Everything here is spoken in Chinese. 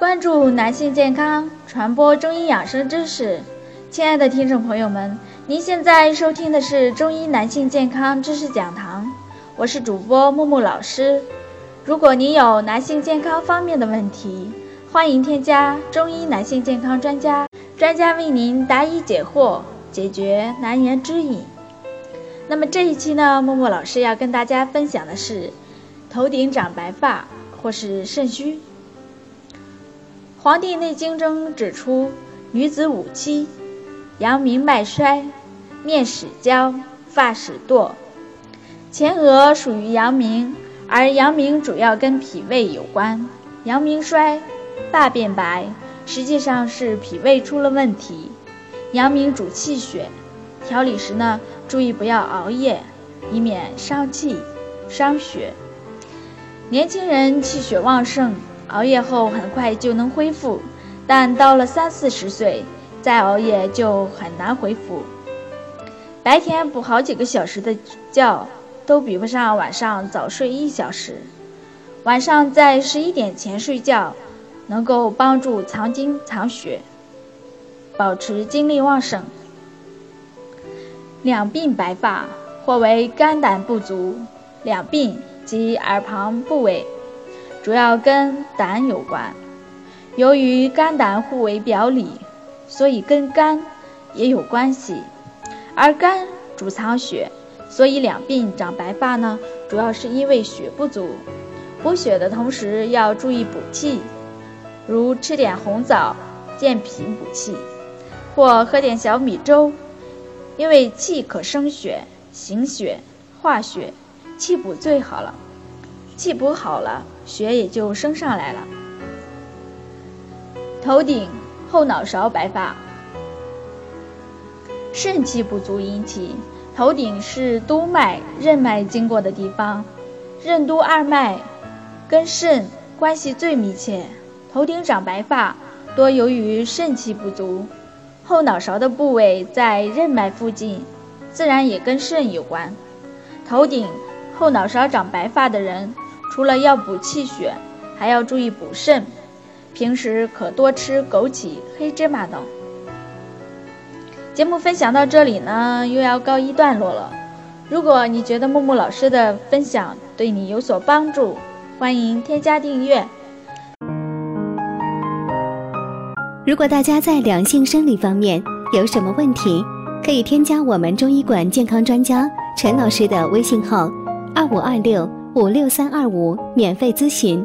关注男性健康，传播中医养生知识。亲爱的听众朋友们，您现在收听的是中医男性健康知识讲堂，我是主播木木老师。如果您有男性健康方面的问题，欢迎添加中医男性健康专家，专家为您答疑解惑，解决难言之隐。那么这一期呢，木木老师要跟大家分享的是头顶长白发或是肾虚。《黄帝内经》中指出，女子五七，阳明脉衰，面始焦，发始堕。前额属于阳明，而阳明主要跟脾胃有关。阳明衰，发变白，实际上是脾胃出了问题。阳明主气血，调理时呢，注意不要熬夜，以免伤气伤血。年轻人气血旺盛。熬夜后很快就能恢复，但到了三四十岁再熬夜就很难恢复。白天补好几个小时的觉，都比不上晚上早睡一小时。晚上在十一点前睡觉，能够帮助藏精藏血，保持精力旺盛。两鬓白发或为肝胆不足，两鬓及耳旁部位。主要跟胆有关，由于肝胆互为表里，所以跟肝也有关系。而肝主藏血，所以两鬓长白发呢，主要是因为血不足。补血的同时要注意补气，如吃点红枣健脾补气，或喝点小米粥，因为气可生血、行血、化血，气补最好了。气补好了。血也就升上来了。头顶后脑勺白发，肾气不足引起。头顶是督脉、任脉经过的地方，任督二脉跟肾关系最密切。头顶长白发，多由于肾气不足。后脑勺的部位在任脉附近，自然也跟肾有关。头顶后脑勺长白发的人。除了要补气血，还要注意补肾。平时可多吃枸杞、黑芝麻等。节目分享到这里呢，又要告一段落了。如果你觉得木木老师的分享对你有所帮助，欢迎添加订阅。如果大家在两性生理方面有什么问题，可以添加我们中医馆健康专家陈老师的微信号：二五二六。五六三二五，免费咨询。